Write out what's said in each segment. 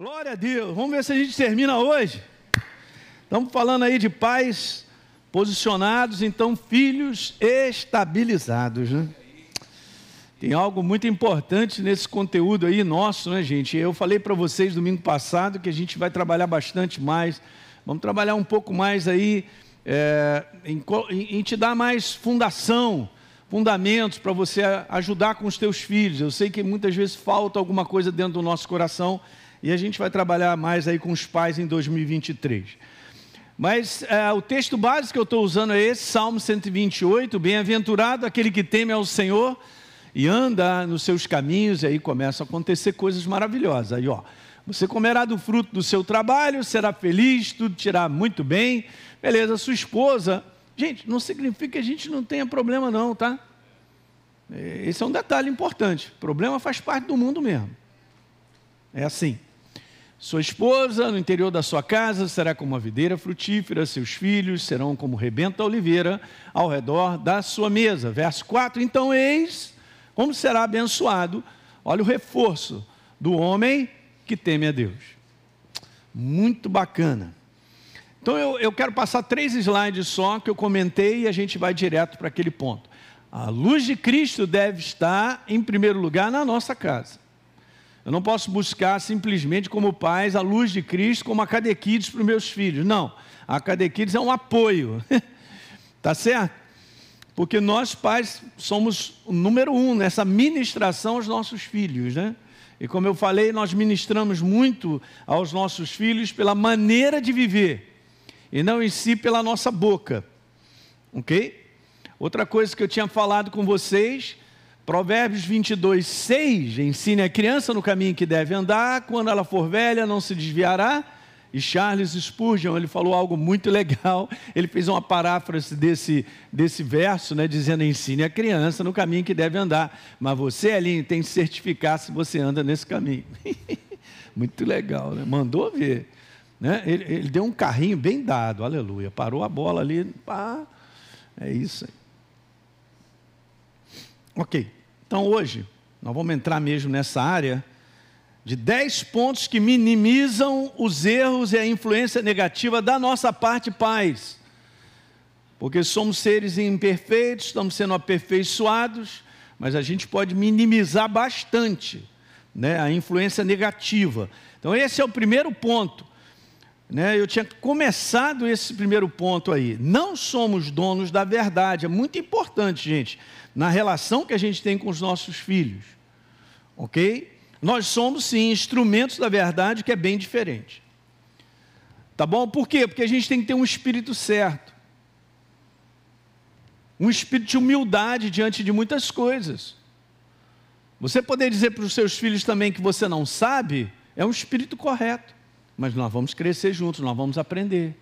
Glória a Deus. Vamos ver se a gente termina hoje. Estamos falando aí de pais posicionados, então filhos estabilizados, né? Tem algo muito importante nesse conteúdo aí nosso, né, gente? Eu falei para vocês domingo passado que a gente vai trabalhar bastante mais. Vamos trabalhar um pouco mais aí é, em, em te dar mais fundação, fundamentos para você ajudar com os teus filhos. Eu sei que muitas vezes falta alguma coisa dentro do nosso coração e a gente vai trabalhar mais aí com os pais em 2023. Mas é, o texto básico que eu estou usando é esse, Salmo 128, bem-aventurado aquele que teme ao Senhor e anda nos seus caminhos, e aí começam a acontecer coisas maravilhosas. Aí, ó, você comerá do fruto do seu trabalho, será feliz, tudo te irá muito bem. Beleza, sua esposa. Gente, não significa que a gente não tenha problema, não, tá? Esse é um detalhe importante. Problema faz parte do mundo mesmo. É assim. Sua esposa, no interior da sua casa, será como uma videira frutífera, seus filhos serão como rebento da oliveira ao redor da sua mesa. Verso 4: Então, eis como será abençoado, olha o reforço do homem que teme a Deus. Muito bacana. Então eu, eu quero passar três slides só que eu comentei e a gente vai direto para aquele ponto. A luz de Cristo deve estar em primeiro lugar na nossa casa. Eu não posso buscar simplesmente como pais a luz de Cristo como a cadequides para os meus filhos. Não, a cadequides é um apoio. tá certo? Porque nós pais somos o número um nessa ministração aos nossos filhos, né? E como eu falei, nós ministramos muito aos nossos filhos pela maneira de viver, e não em si pela nossa boca, ok? Outra coisa que eu tinha falado com vocês, Provérbios 22, 6, ensine a criança no caminho que deve andar, quando ela for velha não se desviará, e Charles Spurgeon, ele falou algo muito legal. Ele fez uma paráfrase desse, desse verso, né, dizendo: ensine a criança no caminho que deve andar. Mas você, Aline, tem que certificar se você anda nesse caminho. muito legal, né? Mandou ver. Né? Ele, ele, deu um carrinho bem dado, aleluia. Parou a bola ali, pá. É isso aí. Ok, então hoje nós vamos entrar mesmo nessa área de 10 pontos que minimizam os erros e a influência negativa da nossa parte, pais. Porque somos seres imperfeitos, estamos sendo aperfeiçoados, mas a gente pode minimizar bastante né, a influência negativa. Então, esse é o primeiro ponto. Né, eu tinha começado esse primeiro ponto aí. Não somos donos da verdade. É muito importante, gente, na relação que a gente tem com os nossos filhos. Ok? Nós somos sim instrumentos da verdade, que é bem diferente. Tá bom? Por quê? Porque a gente tem que ter um espírito certo. Um espírito de humildade diante de muitas coisas. Você poder dizer para os seus filhos também que você não sabe, é um espírito correto. Mas nós vamos crescer juntos, nós vamos aprender.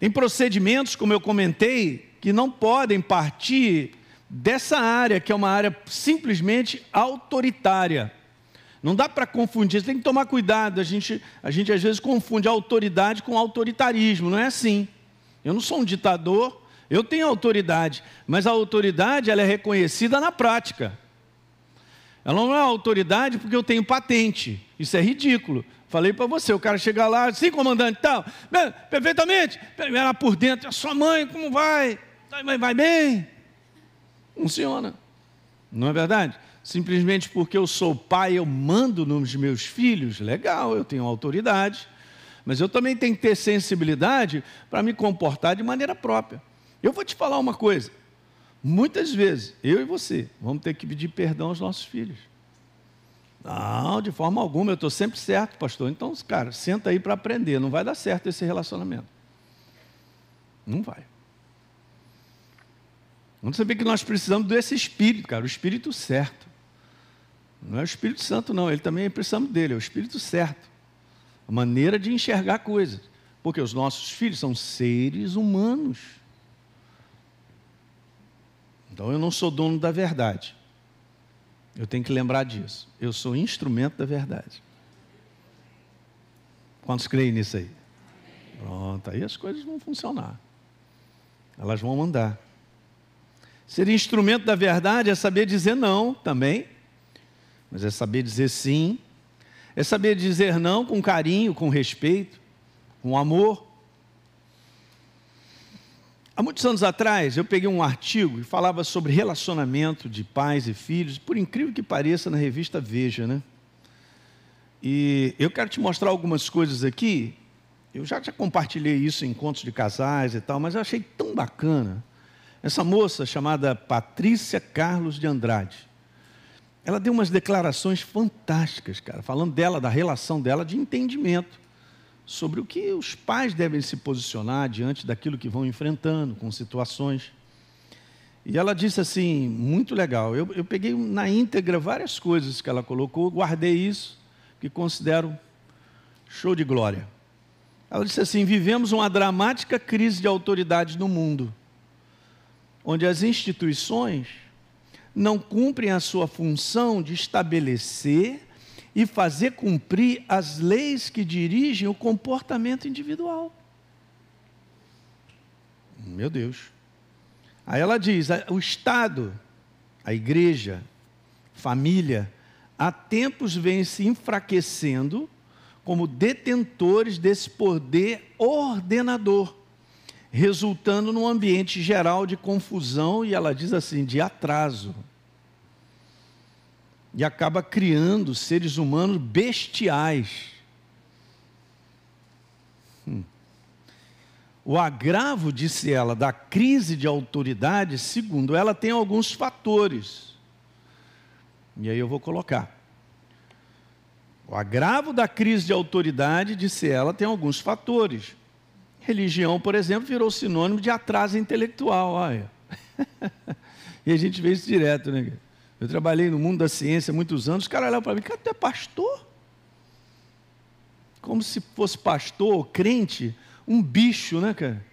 Tem procedimentos, como eu comentei, que não podem partir dessa área, que é uma área simplesmente autoritária. Não dá para confundir, tem que tomar cuidado. A gente, a gente às vezes confunde autoridade com autoritarismo, não é assim. Eu não sou um ditador, eu tenho autoridade, mas a autoridade ela é reconhecida na prática. Ela não é autoridade porque eu tenho patente. Isso é ridículo. Falei para você, o cara chegar lá, sim, comandante, tal, perfeitamente, lá por dentro, a sua mãe, como vai? Vai, vai bem? Funciona. Não é verdade? Simplesmente porque eu sou pai, eu mando nos meus filhos, legal, eu tenho autoridade, mas eu também tenho que ter sensibilidade para me comportar de maneira própria. Eu vou te falar uma coisa: muitas vezes, eu e você, vamos ter que pedir perdão aos nossos filhos. Não, de forma alguma, eu estou sempre certo, pastor. Então, cara, senta aí para aprender, não vai dar certo esse relacionamento. Não vai. Vamos saber que nós precisamos desse Espírito, cara, o Espírito certo. Não é o Espírito Santo, não, ele também precisamos dele, é o Espírito certo. A maneira de enxergar coisas. Porque os nossos filhos são seres humanos. Então eu não sou dono da verdade. Eu tenho que lembrar disso. Eu sou instrumento da verdade. Quantos creem nisso aí? Pronto, aí as coisas vão funcionar. Elas vão andar. Ser instrumento da verdade é saber dizer não também. mas é saber dizer sim, é saber dizer não com carinho, com respeito, com amor. Há muitos anos atrás, eu peguei um artigo e falava sobre relacionamento de pais e filhos, por incrível que pareça, na revista Veja, né? E eu quero te mostrar algumas coisas aqui. Eu já, já compartilhei isso em encontros de casais e tal, mas eu achei tão bacana. Essa moça chamada Patrícia Carlos de Andrade, ela deu umas declarações fantásticas, cara, falando dela, da relação dela de entendimento sobre o que os pais devem se posicionar diante daquilo que vão enfrentando, com situações. E ela disse assim, muito legal. Eu, eu peguei na íntegra várias coisas que ela colocou, guardei isso, que considero show de glória. Ela disse assim: vivemos uma dramática crise de autoridade no mundo, onde as instituições não cumprem a sua função de estabelecer e fazer cumprir as leis que dirigem o comportamento individual. Meu Deus. Aí ela diz: o Estado, a igreja, família, há tempos vem se enfraquecendo como detentores desse poder ordenador, resultando num ambiente geral de confusão e ela diz assim, de atraso e acaba criando seres humanos bestiais. Hum. O agravo, disse ela, da crise de autoridade, segundo ela, tem alguns fatores. E aí eu vou colocar. O agravo da crise de autoridade, disse ela, tem alguns fatores. Religião, por exemplo, virou sinônimo de atraso intelectual. Olha. e a gente vê isso direto, né? Eu trabalhei no mundo da ciência há muitos anos, os caras olhavam para mim, cara, tu é pastor? Como se fosse pastor, crente, um bicho, né, cara?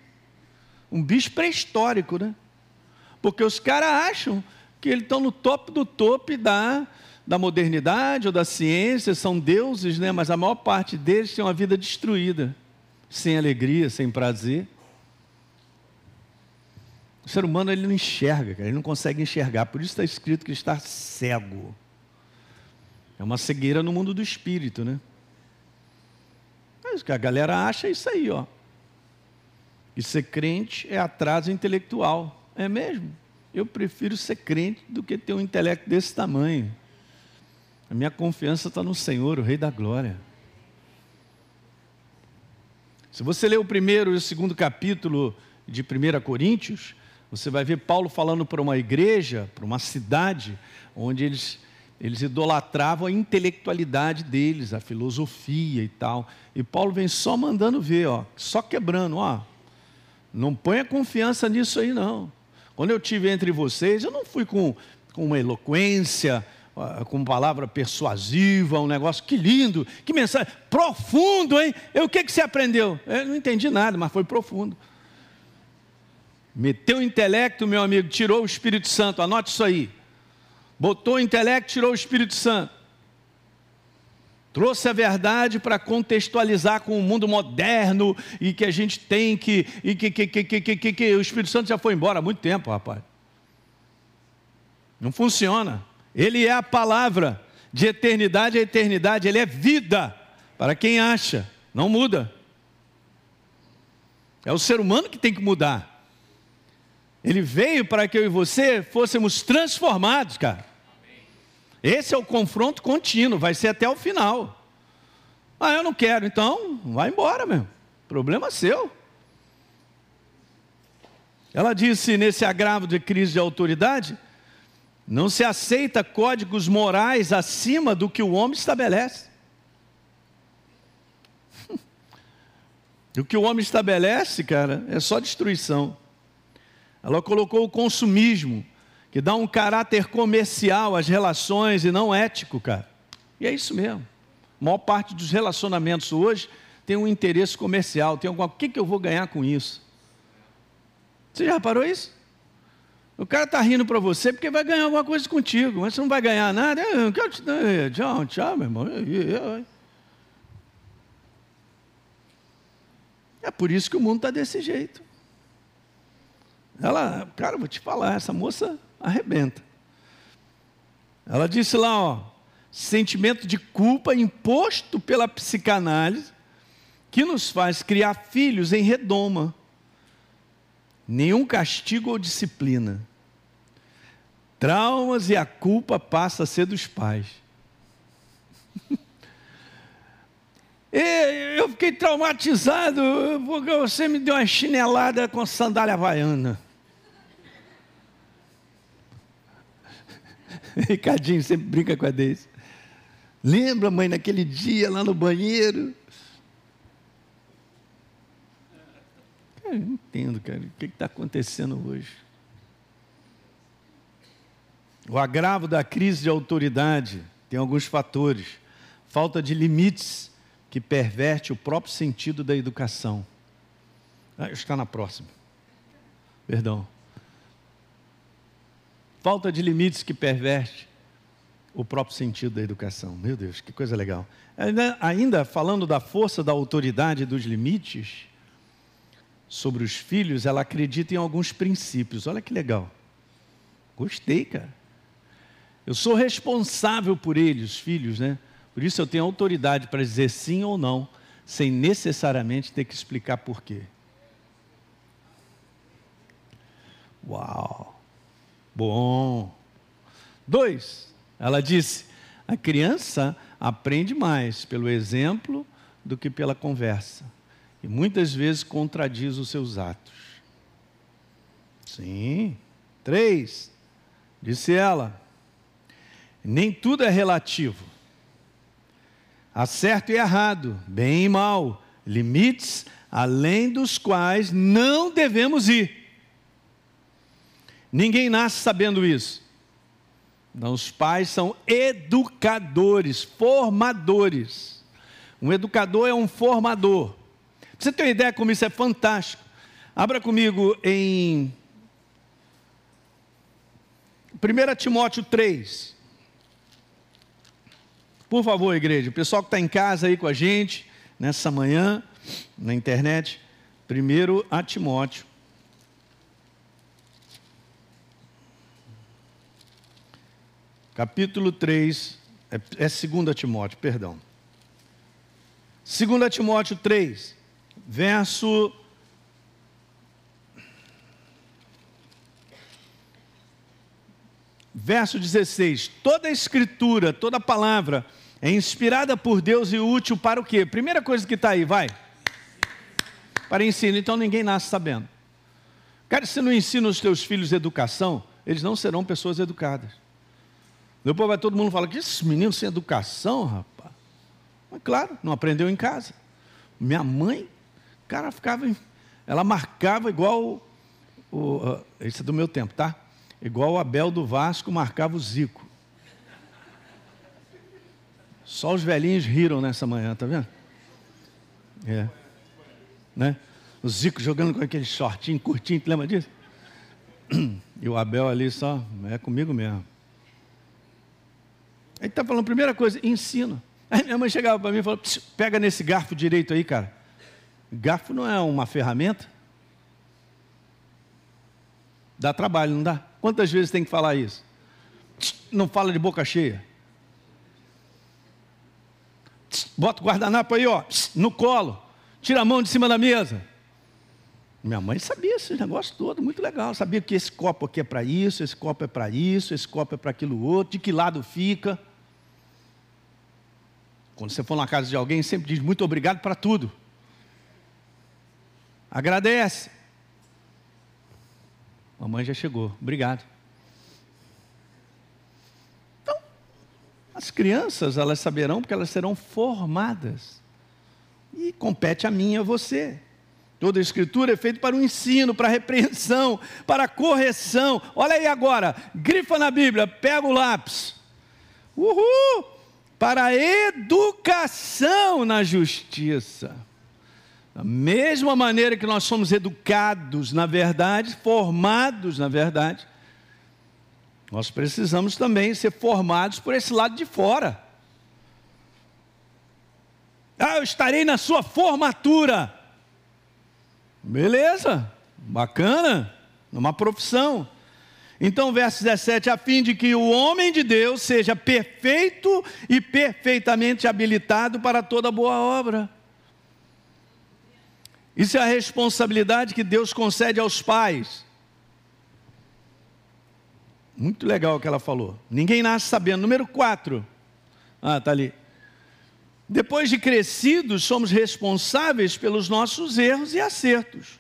Um bicho pré-histórico, né? Porque os caras acham que eles estão no topo do topo da, da modernidade ou da ciência, são deuses, né? Mas a maior parte deles tem uma vida destruída, sem alegria, sem prazer. O ser humano ele não enxerga, ele não consegue enxergar. Por isso está escrito que ele está cego. É uma cegueira no mundo do espírito, né? Mas o que a galera acha é isso aí, ó. E ser crente é atraso intelectual. É mesmo? Eu prefiro ser crente do que ter um intelecto desse tamanho. A minha confiança está no Senhor, o Rei da Glória. Se você ler o primeiro e o segundo capítulo de 1 Coríntios, você vai ver Paulo falando para uma igreja, para uma cidade, onde eles, eles idolatravam a intelectualidade deles, a filosofia e tal. E Paulo vem só mandando ver, ó, só quebrando, ó. Não ponha confiança nisso aí, não. Quando eu tive entre vocês, eu não fui com, com uma eloquência, com palavra persuasiva, um negócio, que lindo, que mensagem, profundo, hein? E o que, que você aprendeu? Eu não entendi nada, mas foi profundo. Meteu o intelecto, meu amigo, tirou o Espírito Santo, anote isso aí. Botou o intelecto, tirou o Espírito Santo. Trouxe a verdade para contextualizar com o mundo moderno e que a gente tem que. E que, que, que, que, que, que o Espírito Santo já foi embora há muito tempo, rapaz. Não funciona. Ele é a palavra de eternidade a eternidade, ele é vida para quem acha, não muda. É o ser humano que tem que mudar. Ele veio para que eu e você fôssemos transformados, cara. Esse é o confronto contínuo, vai ser até o final. Ah, eu não quero, então vai embora, meu. Problema seu. Ela disse nesse agravo de crise de autoridade: não se aceita códigos morais acima do que o homem estabelece. o que o homem estabelece, cara, é só destruição. Ela colocou o consumismo, que dá um caráter comercial às relações e não ético, cara. E é isso mesmo. A maior parte dos relacionamentos hoje tem um interesse comercial, tem alguma, o que, que eu vou ganhar com isso? Você já reparou isso? O cara está rindo para você porque vai ganhar alguma coisa contigo, mas você não vai ganhar nada. Eu quero te dar. Tchau, tchau, meu irmão. É por isso que o mundo está desse jeito. Ela, cara, vou te falar, essa moça arrebenta. Ela disse lá, ó, sentimento de culpa imposto pela psicanálise, que nos faz criar filhos em redoma. Nenhum castigo ou disciplina. Traumas e a culpa passa a ser dos pais. eu fiquei traumatizado porque você me deu uma chinelada com sandália havaiana. Ricardinho sempre brinca com a Deise. Lembra, mãe, naquele dia lá no banheiro? Cara, eu não entendo, cara. O que está acontecendo hoje? O agravo da crise de autoridade tem alguns fatores. Falta de limites que perverte o próprio sentido da educação. Ah, está na próxima. Perdão. Falta de limites que perverte o próprio sentido da educação. Meu Deus, que coisa legal. Ainda, ainda falando da força da autoridade dos limites sobre os filhos, ela acredita em alguns princípios. Olha que legal. Gostei, cara. Eu sou responsável por eles, os filhos, né? Por isso eu tenho autoridade para dizer sim ou não, sem necessariamente ter que explicar por quê. Uau! Bom. Dois, ela disse: a criança aprende mais pelo exemplo do que pela conversa. E muitas vezes contradiz os seus atos. Sim. Três, disse ela: nem tudo é relativo. Há certo e errado, bem e mal, limites além dos quais não devemos ir. Ninguém nasce sabendo isso. Não, os pais são educadores, formadores. Um educador é um formador. Você ter uma ideia como isso é fantástico. Abra comigo em 1 Timóteo 3. Por favor, igreja, o pessoal que está em casa aí com a gente, nessa manhã, na internet, 1 a Timóteo capítulo 3, é, é 2 Timóteo, perdão. 2 Timóteo 3, verso. Verso 16: Toda a escritura, toda a palavra é inspirada por Deus e útil para o quê? Primeira coisa que está aí, vai. Para ensino, então ninguém nasce sabendo. Cara, se não ensina os teus filhos educação, eles não serão pessoas educadas. Depois vai todo mundo falar que esses meninos sem educação, rapaz. Mas claro, não aprendeu em casa. Minha mãe, cara, ficava. Ela marcava igual. O, uh, esse é do meu tempo, tá? Igual o Abel do Vasco marcava o Zico. Só os velhinhos riram nessa manhã, tá vendo? É. Né? O Zico jogando com aquele shortinho curtinho, lembra disso? E o Abel ali só, é comigo mesmo. Ele está falando, primeira coisa, ensino. Aí minha mãe chegava para mim e falou: pega nesse garfo direito aí, cara. Garfo não é uma ferramenta. Dá trabalho, não dá? Quantas vezes tem que falar isso? Não fala de boca cheia. Bota o guardanapo aí, ó, no colo. Tira a mão de cima da mesa. Minha mãe sabia esse negócio todo, muito legal. Sabia que esse copo aqui é para isso, esse copo é para isso, esse copo é para aquilo outro, de que lado fica. Quando você for na casa de alguém, sempre diz muito obrigado para tudo. Agradece. Mamãe já chegou, obrigado. Então, as crianças, elas saberão porque elas serão formadas. E compete a mim e a você. Toda a escritura é feita para o ensino, para a repreensão, para a correção. Olha aí agora, grifa na Bíblia, pega o lápis. Uhul! Para a educação na justiça. Da mesma maneira que nós somos educados na verdade, formados na verdade, nós precisamos também ser formados por esse lado de fora. Ah, eu estarei na sua formatura. Beleza, bacana, numa profissão. Então, verso 17: a fim de que o homem de Deus seja perfeito e perfeitamente habilitado para toda boa obra. Isso é a responsabilidade que Deus concede aos pais. Muito legal o que ela falou. Ninguém nasce sabendo. Número 4. Ah, está ali. Depois de crescidos, somos responsáveis pelos nossos erros e acertos.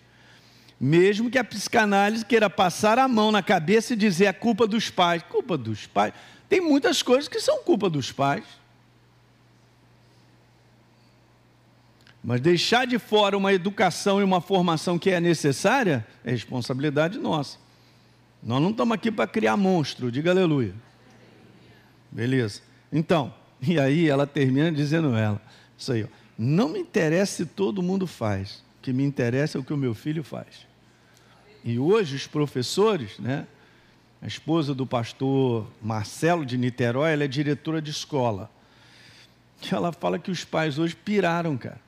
Mesmo que a psicanálise queira passar a mão na cabeça e dizer a culpa dos pais. Culpa dos pais. Tem muitas coisas que são culpa dos pais. Mas deixar de fora uma educação e uma formação que é necessária é responsabilidade nossa. Nós não estamos aqui para criar monstro, diga aleluia. Beleza. Então, e aí ela termina dizendo ela, isso aí, ó, não me interessa se todo mundo faz, que me interessa é o que o meu filho faz. E hoje os professores, né, a esposa do pastor Marcelo de Niterói, ela é diretora de escola. E ela fala que os pais hoje piraram, cara.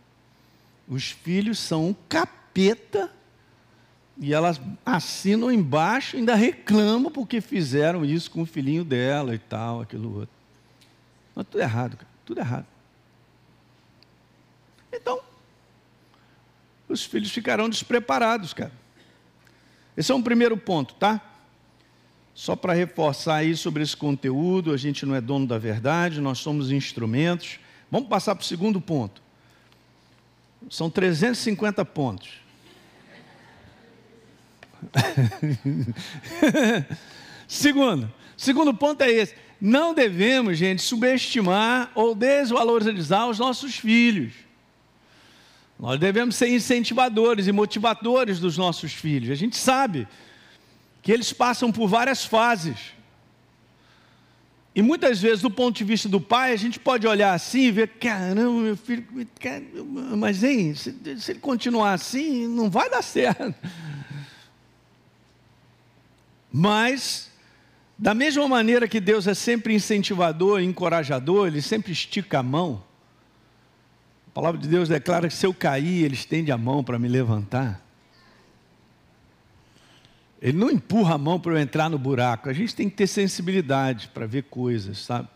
Os filhos são um capeta e elas assinam embaixo, ainda reclamam porque fizeram isso com o filhinho dela e tal, aquilo outro. Mas tudo errado, cara, tudo errado. Então, os filhos ficarão despreparados, cara. Esse é um primeiro ponto, tá? Só para reforçar aí sobre esse conteúdo, a gente não é dono da verdade, nós somos instrumentos. Vamos passar para o segundo ponto. São 350 pontos. segundo, segundo ponto é esse. Não devemos, gente, subestimar ou desvalorizar os nossos filhos. Nós devemos ser incentivadores e motivadores dos nossos filhos. A gente sabe que eles passam por várias fases. E muitas vezes, do ponto de vista do pai, a gente pode olhar assim e ver: caramba, meu filho, mas hein, se, se ele continuar assim, não vai dar certo. Mas, da mesma maneira que Deus é sempre incentivador, encorajador, Ele sempre estica a mão. A palavra de Deus declara que se eu cair, Ele estende a mão para me levantar. Ele não empurra a mão para eu entrar no buraco. A gente tem que ter sensibilidade para ver coisas, sabe?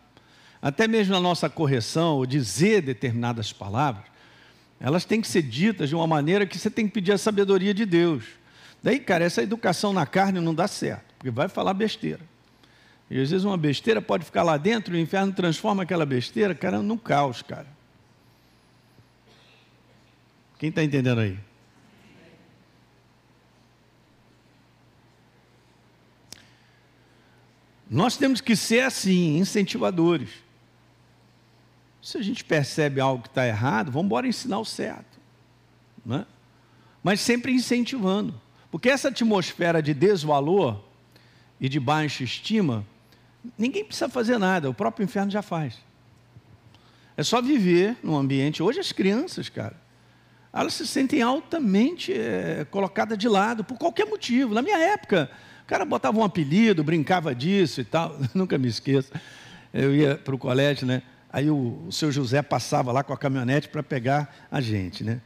Até mesmo na nossa correção, ou dizer determinadas palavras, elas têm que ser ditas de uma maneira que você tem que pedir a sabedoria de Deus. Daí, cara, essa educação na carne não dá certo, porque vai falar besteira. E às vezes uma besteira pode ficar lá dentro o inferno transforma aquela besteira, cara, num caos, cara. Quem está entendendo aí? Nós temos que ser assim, incentivadores. Se a gente percebe algo que está errado, vamos embora ensinar o certo. Né? Mas sempre incentivando. Porque essa atmosfera de desvalor e de baixa estima, ninguém precisa fazer nada, o próprio inferno já faz. É só viver num ambiente. Hoje as crianças, cara, elas se sentem altamente é, colocadas de lado por qualquer motivo. Na minha época, o cara botava um apelido, brincava disso e tal. Nunca me esqueço. Eu ia para o colégio, né? Aí o, o seu José passava lá com a caminhonete para pegar a gente, né?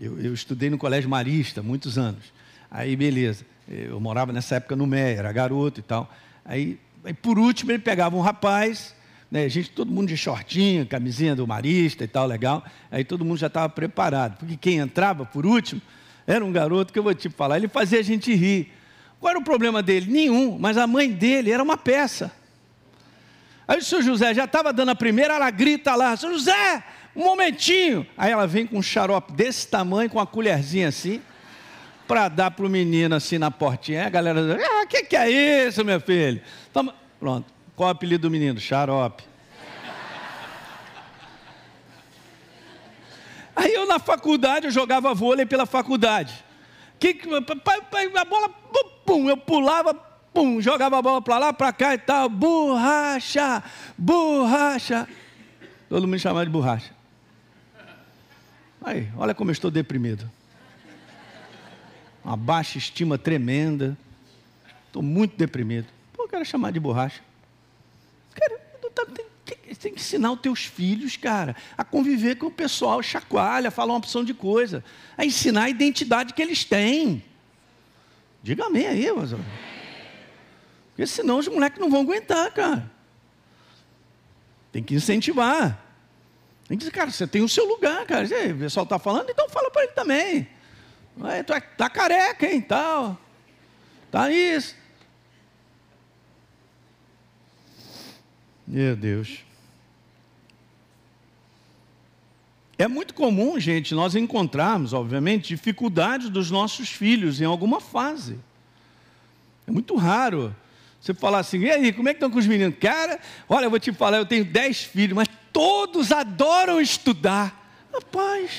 Eu, eu, estudei no colégio marista muitos anos. Aí, beleza. Eu morava nessa época no Meia, era garoto e tal. Aí, aí por último, ele pegava um rapaz, né? gente, todo mundo de shortinho, camisinha do marista e tal, legal. Aí todo mundo já estava preparado. Porque quem entrava por último era um garoto que eu vou te falar, ele fazia a gente rir. Qual era o problema dele? Nenhum, mas a mãe dele era uma peça. Aí o seu José já estava dando a primeira, ela grita lá, José, um momentinho. Aí ela vem com um xarope desse tamanho, com uma colherzinha assim, para dar para o menino assim na portinha. Aí a galera diz, ah, o que, que é isso, meu filho? Toma. Pronto. Qual é o apelido do menino? Xarope. Aí eu na faculdade, eu jogava vôlei pela faculdade. Que, a bola, pum, eu pulava, pum, jogava a bola para lá, para cá e tal. Borracha, borracha. Todo mundo chamava de borracha. Aí, olha como eu estou deprimido. Uma baixa estima tremenda. Estou muito deprimido. Pô, eu quero chamar de borracha. Cara, tem, tem, tem que ensinar os teus filhos, cara, a conviver com o pessoal, chacoalha, falar uma opção de coisa. A ensinar a identidade que eles têm. Diga amém aí, mas. Porque senão os moleques não vão aguentar, cara. Tem que incentivar. Tem que dizer, cara, você tem o seu lugar, cara. o pessoal está falando, então fala para ele também. É, tá careca, hein, tal. Tá isso. Meu Deus. É muito comum, gente, nós encontrarmos, obviamente, dificuldades dos nossos filhos em alguma fase. É muito raro você falar assim, e aí, como é que estão com os meninos? Cara, olha, eu vou te falar, eu tenho dez filhos, mas todos adoram estudar. Rapaz,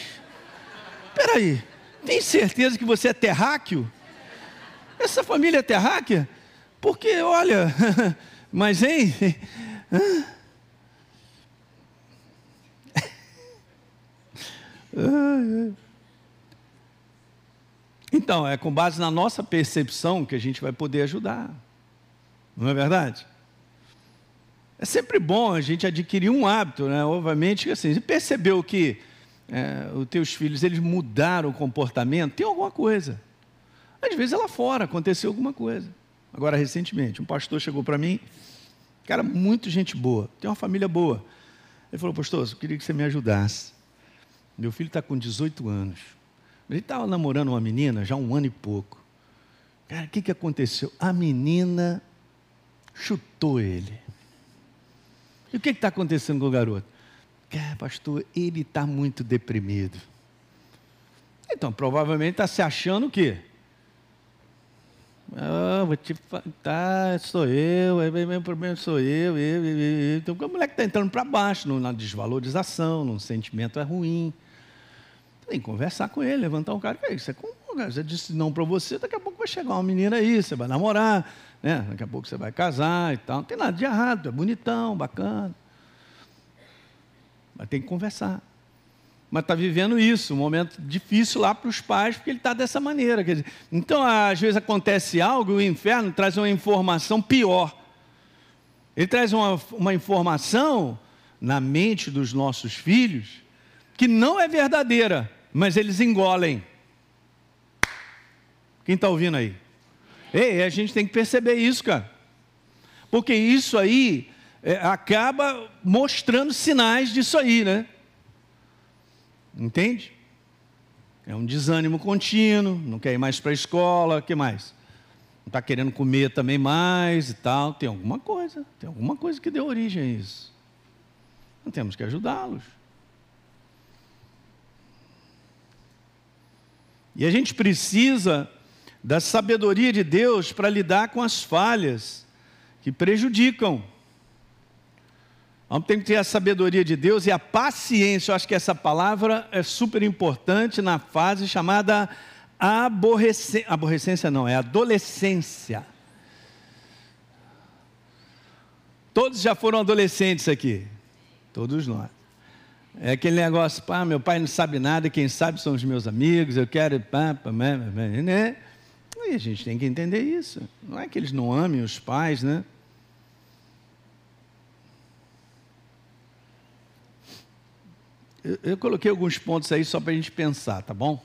peraí, tem certeza que você é terráqueo? Essa família é terráquea? Porque, olha, mas hein? Então, é com base na nossa percepção que a gente vai poder ajudar. Não é verdade? É sempre bom a gente adquirir um hábito, né? Obviamente, assim, percebeu que é, os teus filhos eles mudaram o comportamento, tem alguma coisa. Às vezes é lá fora aconteceu alguma coisa. Agora, recentemente, um pastor chegou para mim, cara, muito gente boa, tem uma família boa. Ele falou, pastor, eu queria que você me ajudasse. Meu filho está com 18 anos. Ele estava namorando uma menina já um ano e pouco. Cara, o que, que aconteceu? A menina chutou ele. E o que está acontecendo com o garoto? É, pastor, ele está muito deprimido. Então, provavelmente está se achando o quê? Ah, vou te tá, sou eu, é meu problema sou eu, eu, eu, eu. Então, o moleque está entrando para baixo, na desvalorização, no sentimento é ruim. Tem que conversar com ele, levantar um cara, que é isso? É com, você disse não para você, daqui a pouco vai chegar uma menina aí, você vai namorar, né? daqui a pouco você vai casar e tal. Não tem nada de errado, é bonitão, bacana. Mas tem que conversar. Mas está vivendo isso, um momento difícil lá para os pais, porque ele está dessa maneira. Dizer, então, às vezes acontece algo e o inferno traz uma informação pior. Ele traz uma, uma informação na mente dos nossos filhos que não é verdadeira mas eles engolem. Quem está ouvindo aí? Ei, a gente tem que perceber isso, cara. Porque isso aí é, acaba mostrando sinais disso aí, né? Entende? É um desânimo contínuo, não quer ir mais para a escola, o que mais? Não está querendo comer também mais e tal. Tem alguma coisa, tem alguma coisa que deu origem a isso. Nós temos que ajudá-los. E a gente precisa da sabedoria de Deus para lidar com as falhas que prejudicam. Vamos ter que ter a sabedoria de Deus e a paciência. Eu acho que essa palavra é super importante na fase chamada aborrecência. Aborrecência não, é adolescência. Todos já foram adolescentes aqui. Todos nós. É aquele negócio, pá, meu pai não sabe nada, quem sabe são os meus amigos, eu quero. Pá, pá, né? E a gente tem que entender isso. Não é que eles não amem os pais, né? Eu, eu coloquei alguns pontos aí só para a gente pensar, tá bom?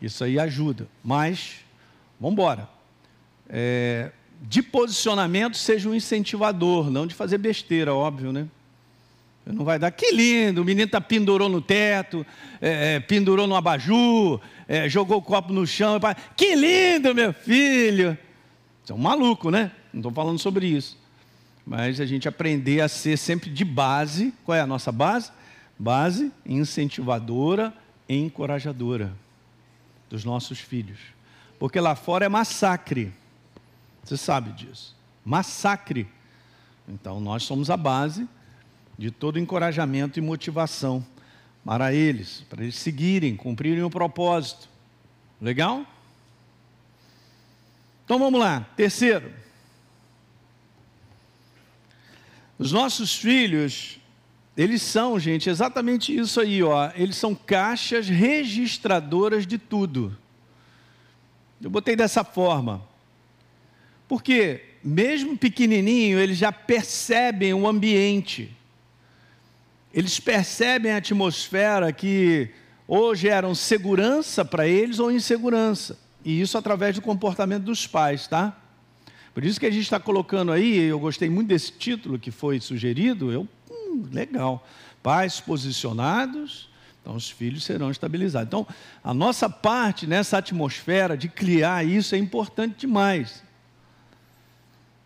Isso aí ajuda. Mas, vamos embora. É, de posicionamento, seja um incentivador, não de fazer besteira, óbvio, né? Não vai dar. Que lindo! O menino tá pendurou no teto, é, é, pendurou no abajur, é, jogou o copo no chão. Que lindo, meu filho! Você é um maluco, né? Não estou falando sobre isso. Mas a gente aprender a ser sempre de base. Qual é a nossa base? Base incentivadora e encorajadora dos nossos filhos. Porque lá fora é massacre. Você sabe disso. Massacre. Então nós somos a base de todo encorajamento e motivação para eles, para eles seguirem, cumprirem o propósito. Legal? Então vamos lá. Terceiro. Os nossos filhos, eles são, gente, exatamente isso aí, ó. Eles são caixas registradoras de tudo. Eu botei dessa forma. Porque, mesmo pequenininho, eles já percebem o ambiente eles percebem a atmosfera que ou geram segurança para eles ou insegurança. E isso através do comportamento dos pais, tá? Por isso que a gente está colocando aí, eu gostei muito desse título que foi sugerido, eu, legal. Pais posicionados, então os filhos serão estabilizados. Então, a nossa parte nessa atmosfera de criar isso é importante demais.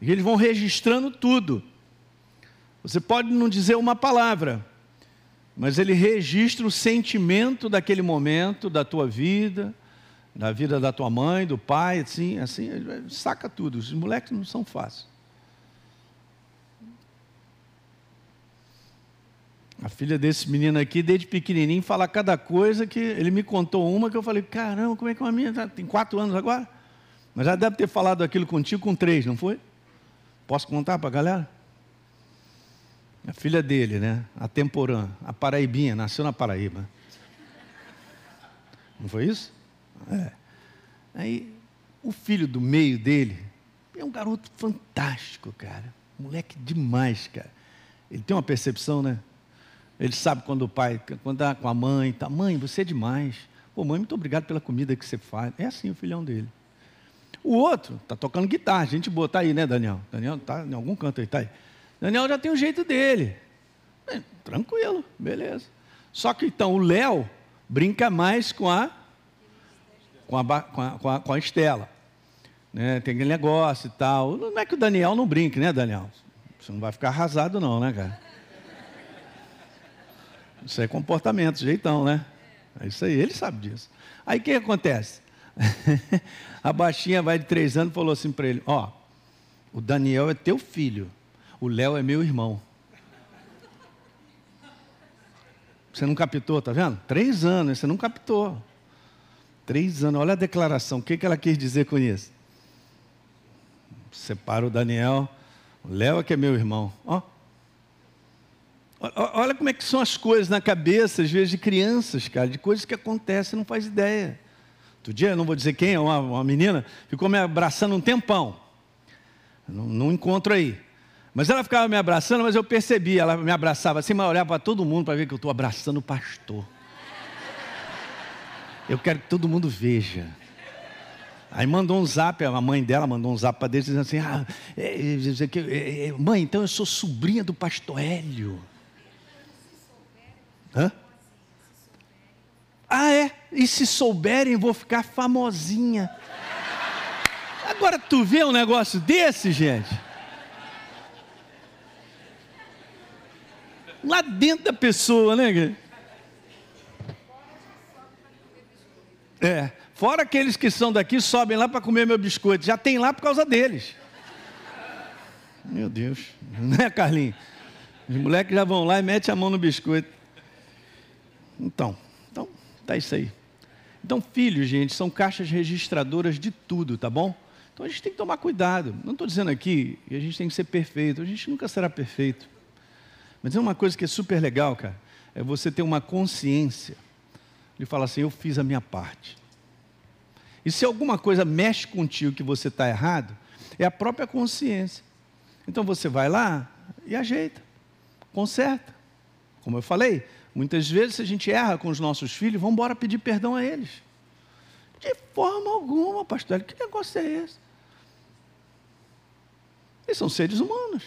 E eles vão registrando tudo. Você pode não dizer uma palavra, mas ele registra o sentimento daquele momento, da tua vida, da vida da tua mãe, do pai, assim, assim, saca tudo. Os moleques não são fáceis. A filha desse menino aqui, desde pequenininho, fala cada coisa que ele me contou uma que eu falei, caramba, como é que uma menina tem quatro anos agora? Mas já deve ter falado aquilo contigo com três, não foi? Posso contar para a galera? A filha dele, né? A Temporã, a Paraibinha, nasceu na Paraíba. Não foi isso? É. Aí, o filho do meio dele é um garoto fantástico, cara. Moleque demais, cara. Ele tem uma percepção, né? Ele sabe quando o pai, quando está com a mãe, tá, mãe, você é demais. Pô, mãe, muito obrigado pela comida que você faz. É assim o filhão dele. O outro está tocando guitarra, gente boa, tá aí, né, Daniel? Daniel está em algum canto aí, tá aí. Daniel já tem o jeito dele. É, tranquilo, beleza. Só que então o Léo brinca mais com a com a, com a, com a, com a Estela. Né? Tem aquele negócio e tal. Não é que o Daniel não brinque, né, Daniel? Você não vai ficar arrasado, não, né, cara? Isso é comportamento, jeitão, né? É isso aí, ele sabe disso. Aí o que acontece? a baixinha vai de três anos e falou assim para ele: Ó, o Daniel é teu filho, o Léo é meu irmão. Você não captou, tá vendo? Três anos, você não captou. Três anos, olha a declaração, o que, que ela quis dizer com isso? Separa o Daniel, o Léo é que é meu irmão. Ó. Olha como é que são as coisas na cabeça, às vezes, de crianças, cara, de coisas que acontecem, não faz ideia. Outro dia, não vou dizer quem, uma, uma menina ficou me abraçando um tempão. Não, não encontro aí. Mas ela ficava me abraçando, mas eu percebi, ela me abraçava assim, mas olhava para todo mundo para ver que eu estou abraçando o pastor. Eu quero que todo mundo veja. Aí mandou um zap, a mãe dela mandou um zap para Deus dizendo assim: ah, é, é, é, mãe, então eu sou sobrinha do pastor Hélio. Hã? Ah, é? E se souberem, vou ficar famosinha. Agora, tu vê um negócio desse, gente? Lá dentro da pessoa, né? É. Fora aqueles que são daqui, sobem lá para comer meu biscoito. Já tem lá por causa deles. Meu Deus. Né, Carlinhos? Os moleques já vão lá e metem a mão no biscoito. Então, Está isso aí. Então, filhos, gente, são caixas registradoras de tudo, tá bom? Então a gente tem que tomar cuidado. Não estou dizendo aqui que a gente tem que ser perfeito. A gente nunca será perfeito. Mas é uma coisa que é super legal, cara. É você ter uma consciência de falar assim: eu fiz a minha parte. E se alguma coisa mexe contigo que você está errado, é a própria consciência. Então você vai lá e ajeita, conserta. Como eu falei, Muitas vezes, se a gente erra com os nossos filhos, vamos embora pedir perdão a eles. De forma alguma, pastor. Que negócio é esse? Eles são seres humanos.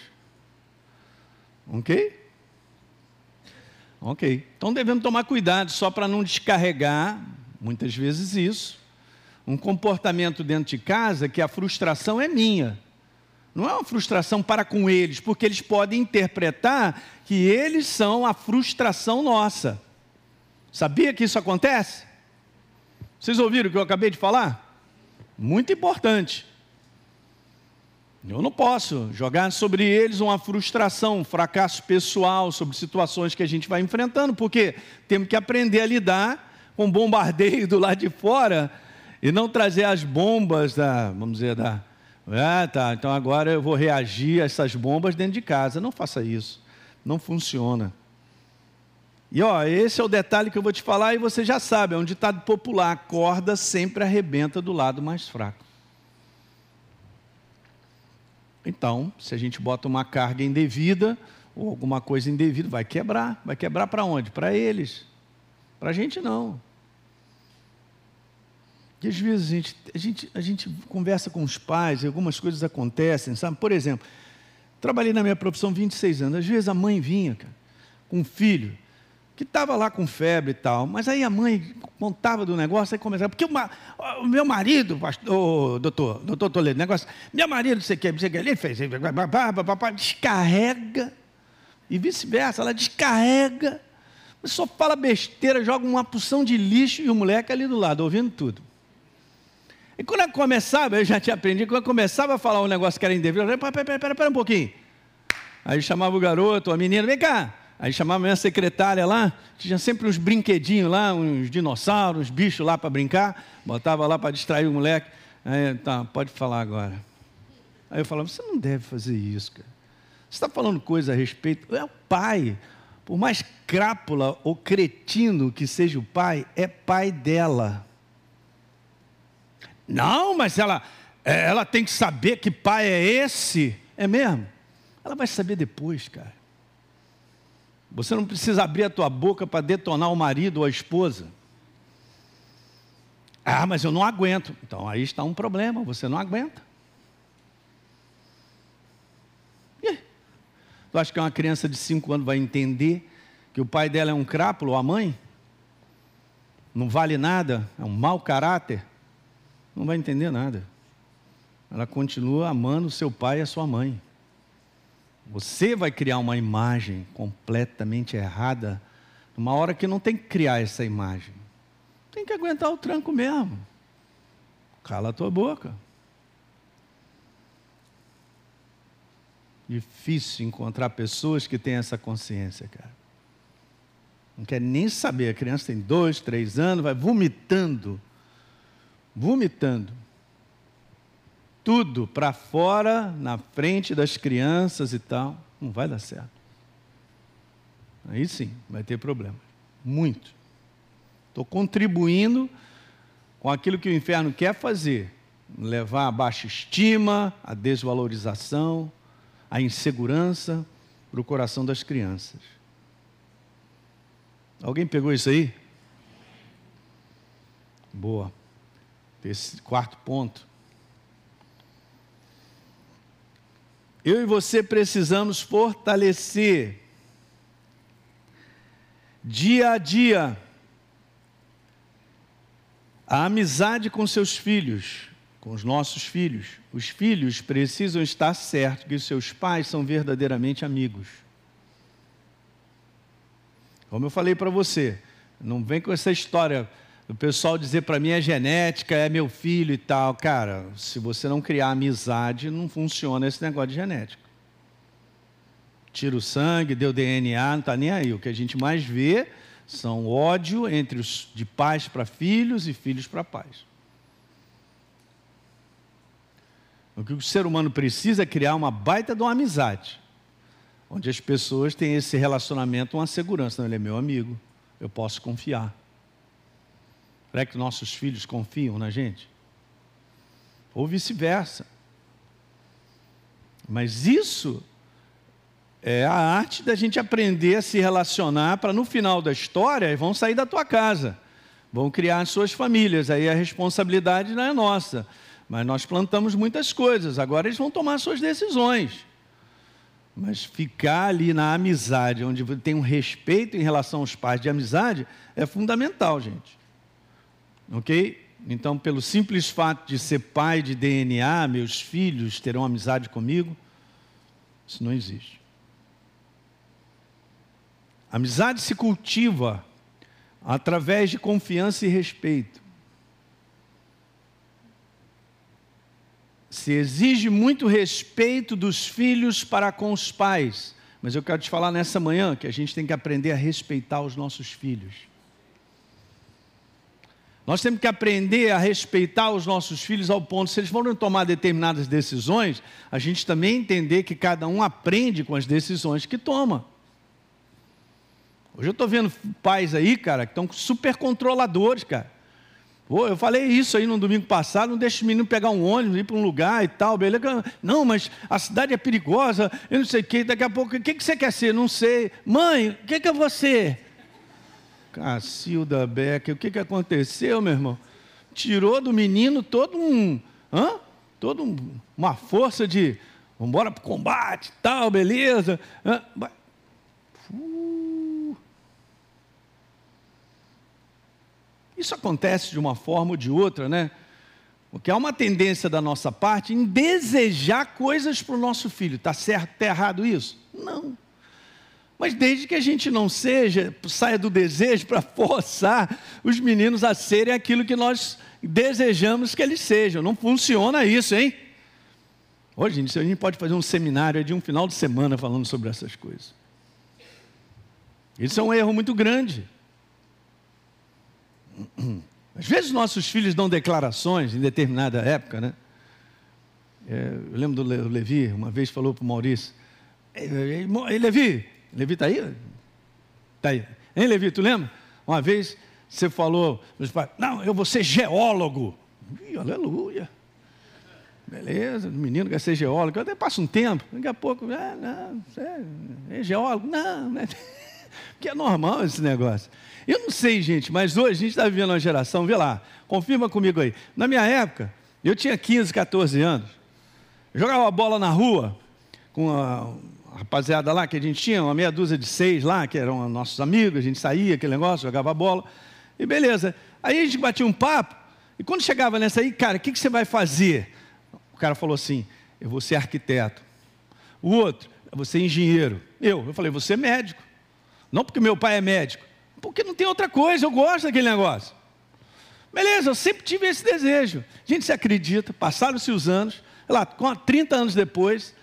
Ok? Ok. Então devemos tomar cuidado só para não descarregar, muitas vezes isso, um comportamento dentro de casa que a frustração é minha. Não é uma frustração para com eles, porque eles podem interpretar que eles são a frustração nossa. Sabia que isso acontece? Vocês ouviram o que eu acabei de falar? Muito importante. Eu não posso jogar sobre eles uma frustração, um fracasso pessoal, sobre situações que a gente vai enfrentando, porque temos que aprender a lidar com o bombardeio do lado de fora e não trazer as bombas da, vamos dizer, da, ah, tá. Então agora eu vou reagir a essas bombas dentro de casa. Não faça isso. Não funciona. E ó, esse é o detalhe que eu vou te falar e você já sabe, é um ditado popular: a corda sempre arrebenta do lado mais fraco. Então, se a gente bota uma carga indevida ou alguma coisa indevida, vai quebrar. Vai quebrar para onde? Para eles. Para a gente não. E às vezes a gente, a, gente, a gente conversa com os pais e algumas coisas acontecem, sabe? Por exemplo, trabalhei na minha profissão 26 anos. Às vezes a mãe vinha, cara, com um filho que estava lá com febre e tal, mas aí a mãe contava do negócio e começava, porque o, o meu marido, pastor, doutor, doutor Toledo, negócio, meu marido, não sei o que, não sei o que, ele fez, descarrega, e vice-versa, ela descarrega, só fala besteira, joga uma porção de lixo e o moleque ali do lado, ouvindo tudo. E quando ela começava, eu já tinha aprendido, quando ela começava a falar um negócio que era indevido, eu falei, pera, pera, pera um pouquinho. Aí chamava o garoto, a menina, vem cá, Aí chamava a minha secretária lá, tinha sempre uns brinquedinhos lá, uns dinossauros, uns bichos lá para brincar, botava lá para distrair o moleque. Aí, tá, pode falar agora. Aí eu falava, você não deve fazer isso, cara. Você está falando coisa a respeito. É o pai. Por mais crápula ou cretino que seja o pai, é pai dela. Não, mas ela, ela tem que saber que pai é esse. É mesmo? Ela vai saber depois, cara. Você não precisa abrir a tua boca para detonar o marido ou a esposa. Ah, mas eu não aguento. Então aí está um problema, você não aguenta. Tu acha que uma criança de 5 anos vai entender que o pai dela é um crápulo, ou a mãe? Não vale nada, é um mau caráter? Não vai entender nada. Ela continua amando seu pai e a sua mãe. Você vai criar uma imagem completamente errada, numa hora que não tem que criar essa imagem. Tem que aguentar o tranco mesmo. Cala a tua boca. Difícil encontrar pessoas que têm essa consciência, cara. Não quer nem saber. A criança tem dois, três anos, vai vomitando. Vomitando tudo para fora, na frente das crianças e tal, não vai dar certo. Aí sim, vai ter problema. Muito. Estou contribuindo com aquilo que o inferno quer fazer levar a baixa estima, a desvalorização, a insegurança para o coração das crianças. Alguém pegou isso aí? Boa. Esse quarto ponto. Eu e você precisamos fortalecer dia a dia a amizade com seus filhos, com os nossos filhos. Os filhos precisam estar certos que os seus pais são verdadeiramente amigos. Como eu falei para você, não vem com essa história o pessoal dizer para mim é genética, é meu filho e tal. Cara, se você não criar amizade, não funciona esse negócio de genética. Tira o sangue, deu DNA, não está nem aí. O que a gente mais vê são ódio entre os de pais para filhos e filhos para pais. O que o ser humano precisa é criar uma baita de uma amizade, onde as pessoas têm esse relacionamento, uma segurança. Ele é meu amigo, eu posso confiar. Será que nossos filhos confiam na gente? Ou vice-versa. Mas isso é a arte da gente aprender a se relacionar para no final da história vão sair da tua casa, vão criar as suas famílias. Aí a responsabilidade não é nossa. Mas nós plantamos muitas coisas, agora eles vão tomar suas decisões. Mas ficar ali na amizade, onde tem um respeito em relação aos pais de amizade, é fundamental, gente. Ok? Então, pelo simples fato de ser pai de DNA, meus filhos terão amizade comigo, isso não existe. amizade se cultiva através de confiança e respeito. Se exige muito respeito dos filhos para com os pais, mas eu quero te falar nessa manhã que a gente tem que aprender a respeitar os nossos filhos. Nós temos que aprender a respeitar os nossos filhos ao ponto, se eles forem tomar determinadas decisões, a gente também entender que cada um aprende com as decisões que toma. Hoje eu estou vendo pais aí, cara, que estão super controladores, cara. Pô, eu falei isso aí no domingo passado, não deixa o menino pegar um ônibus, ir para um lugar e tal, beleza? Não, mas a cidade é perigosa, eu não sei o que, daqui a pouco, o que, que você quer ser? Não sei. Mãe, o que, que é você? Cacilda Becker, o que, que aconteceu, meu irmão? tirou do menino todo um, hã? Todo um, uma força de vamos embora para o combate, tal, beleza. Uh. Isso acontece de uma forma ou de outra, né? Porque há uma tendência da nossa parte em desejar coisas para o nosso filho. Está certo, está errado isso? Não. Mas desde que a gente não seja, saia do desejo para forçar os meninos a serem aquilo que nós desejamos que eles sejam. Não funciona isso, hein? Hoje, a gente pode fazer um seminário de um final de semana falando sobre essas coisas. Isso é um erro muito grande. Às vezes nossos filhos dão declarações em determinada época, né? É, eu lembro do Levi, uma vez falou para o Maurício, Ei, Levi, Levi está aí? Está aí. Hein, Levi, tu lembra? Uma vez você falou, não, eu vou ser geólogo. Ih, aleluia. Beleza, o menino quer ser geólogo. Até passa um tempo, daqui a pouco, ah, não, é, é geólogo. Não, né? Porque é normal esse negócio. Eu não sei, gente, mas hoje a gente está vivendo uma geração, vê lá, confirma comigo aí. Na minha época, eu tinha 15, 14 anos, jogava bola na rua com a, rapaziada lá que a gente tinha, uma meia dúzia de seis lá, que eram nossos amigos, a gente saía, aquele negócio, jogava bola, e beleza. Aí a gente batia um papo, e quando chegava nessa aí, cara, o que, que você vai fazer? O cara falou assim: eu vou ser arquiteto. O outro, eu vou ser engenheiro. Eu, eu falei, você é médico. Não porque meu pai é médico, porque não tem outra coisa, eu gosto daquele negócio. Beleza, eu sempre tive esse desejo. A gente se acredita, passaram-se os anos, lá, 30 anos depois,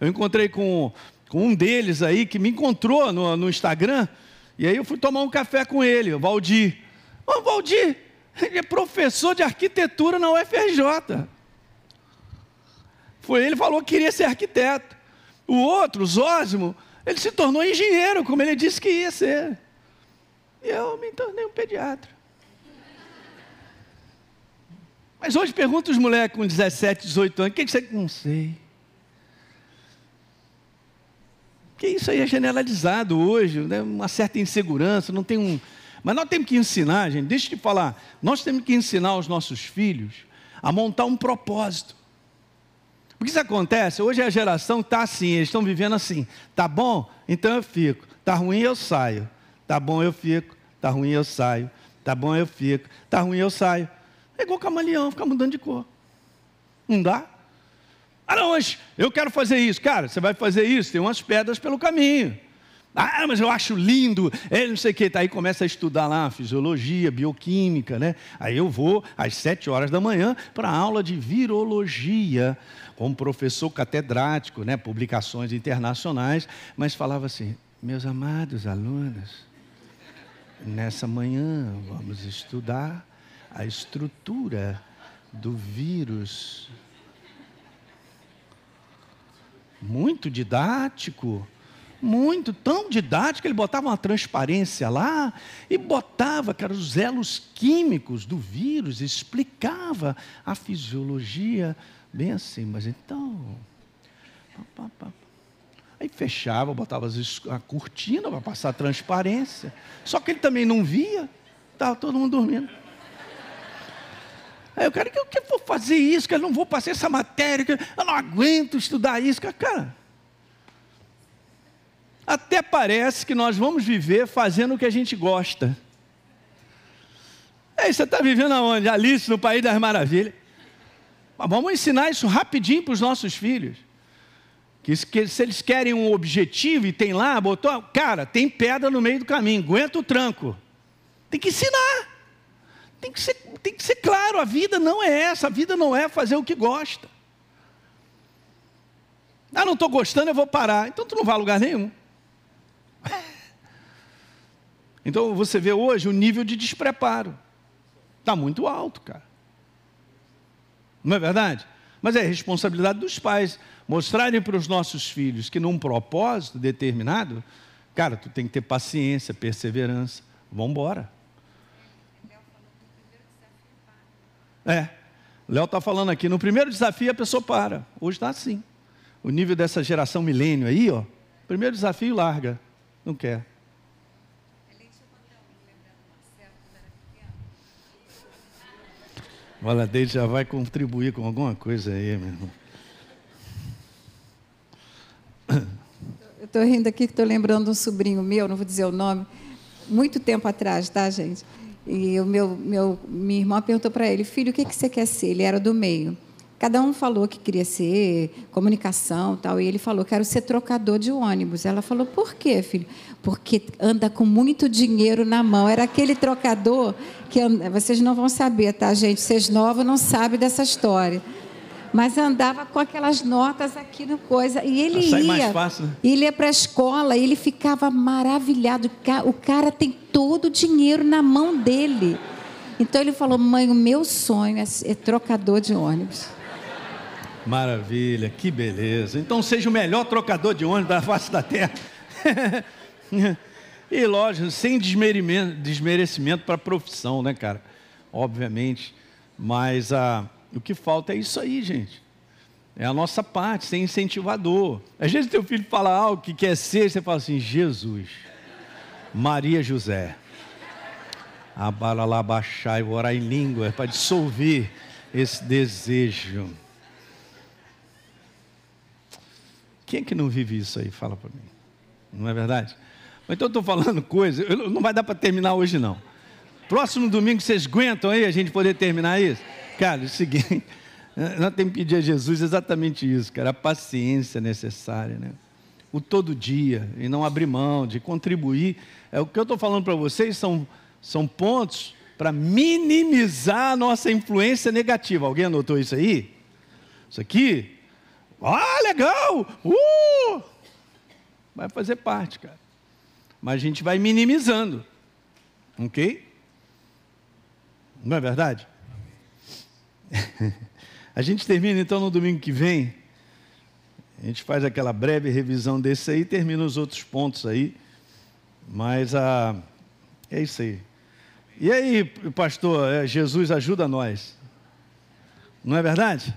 eu encontrei com com um deles aí que me encontrou no, no Instagram, e aí eu fui tomar um café com ele, o Valdir. Ô, Valdir, ele é professor de arquitetura na UFRJ. Foi ele que falou que queria ser arquiteto. O outro, Zósimo, ele se tornou engenheiro, como ele disse que ia ser. E eu me tornei um pediatra. Mas hoje pergunta os moleques com 17, 18 anos, o que você. Não sei. Porque isso aí é generalizado hoje, né? uma certa insegurança, não tem um. Mas nós temos que ensinar, gente, deixa eu te falar, nós temos que ensinar os nossos filhos a montar um propósito. Porque isso acontece, hoje a geração está assim, eles estão vivendo assim, tá bom? Então eu fico, tá ruim eu saio, tá bom eu fico, tá ruim eu saio, tá bom eu fico, tá ruim eu saio. É igual camaleão, fica mudando de cor. Não dá? Ah, não, mas eu quero fazer isso. Cara, você vai fazer isso, tem umas pedras pelo caminho. Ah, mas eu acho lindo, é, não sei o que. Tá, aí começa a estudar lá fisiologia, bioquímica, né? Aí eu vou às sete horas da manhã para a aula de virologia, como professor catedrático, né? Publicações internacionais, mas falava assim: meus amados alunos, nessa manhã vamos estudar a estrutura do vírus muito didático, muito, tão didático, ele botava uma transparência lá e botava, cara, os elos químicos do vírus, explicava a fisiologia bem assim, mas então. Aí fechava, botava a cortina para passar transparência. Só que ele também não via, estava todo mundo dormindo. Aí eu quero que eu, vou fazer isso, que eu não vou passar essa matéria, eu não aguento estudar isso. Cara, até parece que nós vamos viver fazendo o que a gente gosta. É, você está vivendo aonde? Alice, no País das Maravilhas. Mas vamos ensinar isso rapidinho para os nossos filhos. Que, se eles querem um objetivo e tem lá, botou, cara, tem pedra no meio do caminho, aguenta o tranco. Tem que ensinar. Tem que, ser, tem que ser claro, a vida não é essa, a vida não é fazer o que gosta. Ah, não estou gostando, eu vou parar. Então tu não vai a lugar nenhum. Então você vê hoje o nível de despreparo. Está muito alto, cara. Não é verdade? Mas é responsabilidade dos pais mostrarem para os nossos filhos que num propósito determinado, cara, tu tem que ter paciência, perseverança. Vamos embora. É. Léo está falando aqui, no primeiro desafio a pessoa para. Hoje está assim. O nível dessa geração milênio aí, ó. Primeiro desafio larga. Não quer. O Valadeiro já vai contribuir com alguma coisa aí, meu irmão. Eu estou rindo aqui que estou lembrando um sobrinho meu, não vou dizer o nome, muito tempo atrás, tá, gente? E o meu, meu, minha irmã perguntou para ele, filho, o que, que você quer ser? Ele era do meio. Cada um falou que queria ser comunicação tal, e ele falou que quero ser trocador de ônibus. Ela falou, por quê, filho? Porque anda com muito dinheiro na mão. Era aquele trocador que vocês não vão saber, tá, gente? Vocês novos não sabem dessa história mas andava com aquelas notas aqui no coisa. E ele ia. Mais fácil, né? Ele ia para a escola e ele ficava maravilhado. O cara tem todo o dinheiro na mão dele. Então ele falou: mãe, o meu sonho é, é trocador de ônibus. Maravilha, que beleza. Então seja o melhor trocador de ônibus da face da terra. e lógico, sem desmerecimento para a profissão, né, cara? Obviamente. Mas a. Ah, o que falta é isso aí, gente. É a nossa parte, ser incentivador. Às vezes teu filho fala algo que quer ser, você fala assim, Jesus, Maria José, abala lá, baixar e orar em língua para dissolver esse desejo. Quem é que não vive isso aí? Fala para mim. Não é verdade? Então eu estou falando coisa, não vai dar para terminar hoje não. Próximo domingo vocês aguentam aí a gente poder terminar isso? Cara, é o seguinte, nós temos que pedir a Jesus exatamente isso, cara, a paciência necessária, né? O todo dia, e não abrir mão de contribuir. É, o que eu estou falando para vocês são, são pontos para minimizar a nossa influência negativa. Alguém anotou isso aí? Isso aqui? Ah, legal! Uh! Vai fazer parte, cara. Mas a gente vai minimizando. Ok? Não é verdade? a gente termina então no domingo que vem. A gente faz aquela breve revisão desse aí termina os outros pontos aí. Mas ah, é isso aí. E aí, pastor, é, Jesus ajuda nós. Não é verdade?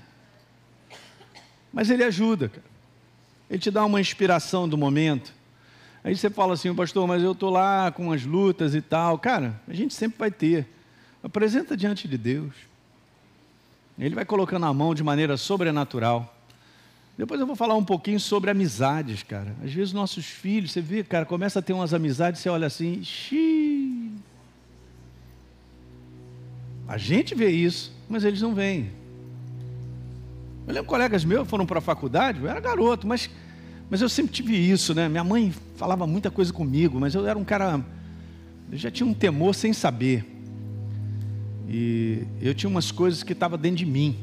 Mas ele ajuda, cara. Ele te dá uma inspiração do momento. Aí você fala assim, pastor, mas eu estou lá com as lutas e tal. Cara, a gente sempre vai ter. Apresenta diante de Deus. Ele vai colocando a mão de maneira sobrenatural. Depois eu vou falar um pouquinho sobre amizades, cara. Às vezes nossos filhos, você vê, cara, começa a ter umas amizades, você olha assim, xiii. A gente vê isso, mas eles não vêm. Eu lembro colegas meus foram para a faculdade, eu era garoto, mas, mas eu sempre tive isso, né? Minha mãe falava muita coisa comigo, mas eu era um cara, eu já tinha um temor sem saber. E eu tinha umas coisas que estavam dentro de mim.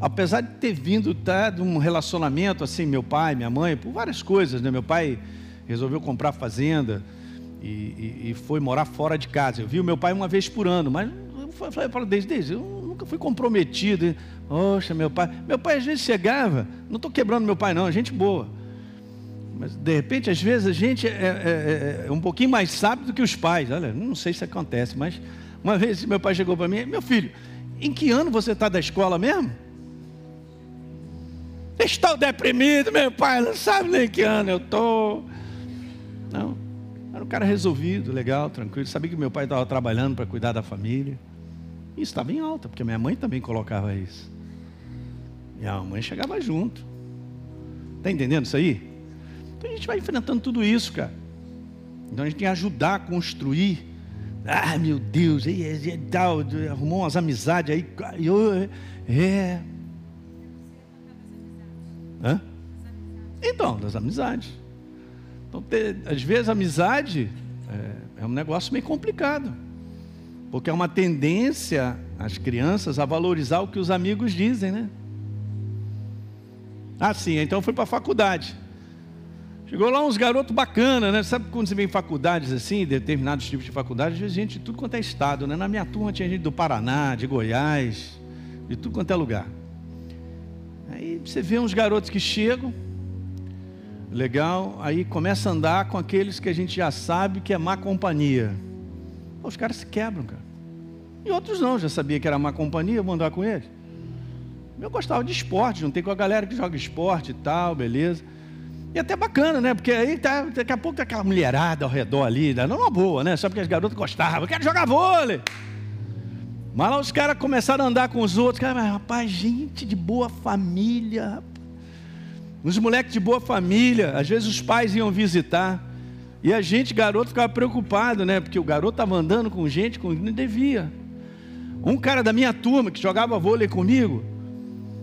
Apesar de ter vindo tá, de um relacionamento assim, meu pai, minha mãe, por várias coisas, né? Meu pai resolveu comprar fazenda e, e, e foi morar fora de casa. Eu vi o meu pai uma vez por ano, mas eu falei desde, desde eu nunca fui comprometido. Poxa, meu pai. Meu pai às vezes chegava, não estou quebrando meu pai, não, gente boa. Mas de repente, às vezes, a gente é, é, é, é um pouquinho mais sábio do que os pais. Olha, não sei se acontece, mas uma vez meu pai chegou para mim, meu filho, em que ano você está da escola mesmo? Estou deprimido, meu pai, não sabe nem que ano eu estou. Não, era um cara resolvido, legal, tranquilo. Sabia que meu pai estava trabalhando para cuidar da família. Isso estava em alta, porque minha mãe também colocava isso. E a mãe chegava junto. Está entendendo isso aí? Então a gente vai enfrentando tudo isso, cara. Então a gente tem que ajudar a construir ah, meu Deus, e, e, tal, arrumou umas amizades aí. Eu, é. Hã? Então, das amizades. Então, ter, às vezes, amizade é, é um negócio meio complicado. Porque é uma tendência as crianças a valorizar o que os amigos dizem, né? Ah, sim, então fui para a faculdade. Chegou lá uns garotos bacanas, né? Sabe quando você vem em faculdades assim, determinados tipos de faculdades, gente de tudo quanto é estado, né? Na minha turma tinha gente do Paraná, de Goiás, de tudo quanto é lugar. Aí você vê uns garotos que chegam, legal, aí começa a andar com aqueles que a gente já sabe que é má companhia. Os caras se quebram, cara. E outros não, já sabia que era má companhia, vou andar com eles. Eu gostava de esporte, juntei com a galera que joga esporte e tal, beleza. E até bacana, né? Porque aí tá, daqui a pouco aquela mulherada ao redor ali, não uma boa, né? Só porque as garotas gostavam, eu quero jogar vôlei. Mas lá os caras começaram a andar com os outros. Cara, rapaz, gente de boa família. Uns moleques de boa família. Às vezes os pais iam visitar. E a gente, garoto, ficava preocupado, né? Porque o garoto estava andando com gente que não devia. Um cara da minha turma que jogava vôlei comigo,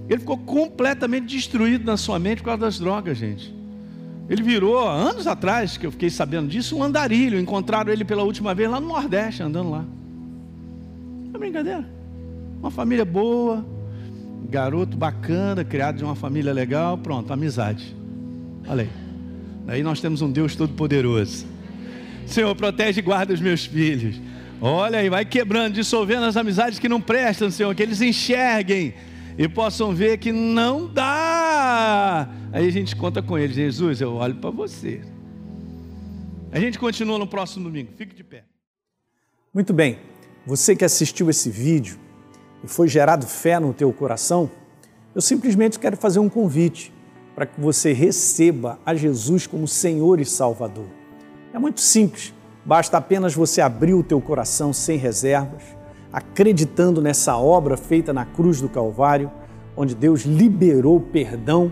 ele ficou completamente destruído na sua mente por causa das drogas, gente. Ele virou, anos atrás, que eu fiquei sabendo disso, um andarilho. Encontraram ele pela última vez lá no Nordeste, andando lá. É brincadeira. Uma família boa, garoto bacana, criado de uma família legal, pronto, amizade. Olha aí. Aí nós temos um Deus todo-poderoso. Senhor, protege e guarda os meus filhos. Olha aí, vai quebrando, dissolvendo as amizades que não prestam, Senhor, que eles enxerguem e possam ver que não dá. Aí a gente conta com eles, Jesus, eu olho para você. A gente continua no próximo domingo. Fique de pé. Muito bem. Você que assistiu esse vídeo e foi gerado fé no teu coração, eu simplesmente quero fazer um convite para que você receba a Jesus como Senhor e Salvador. É muito simples. Basta apenas você abrir o teu coração sem reservas, acreditando nessa obra feita na cruz do Calvário, onde Deus liberou perdão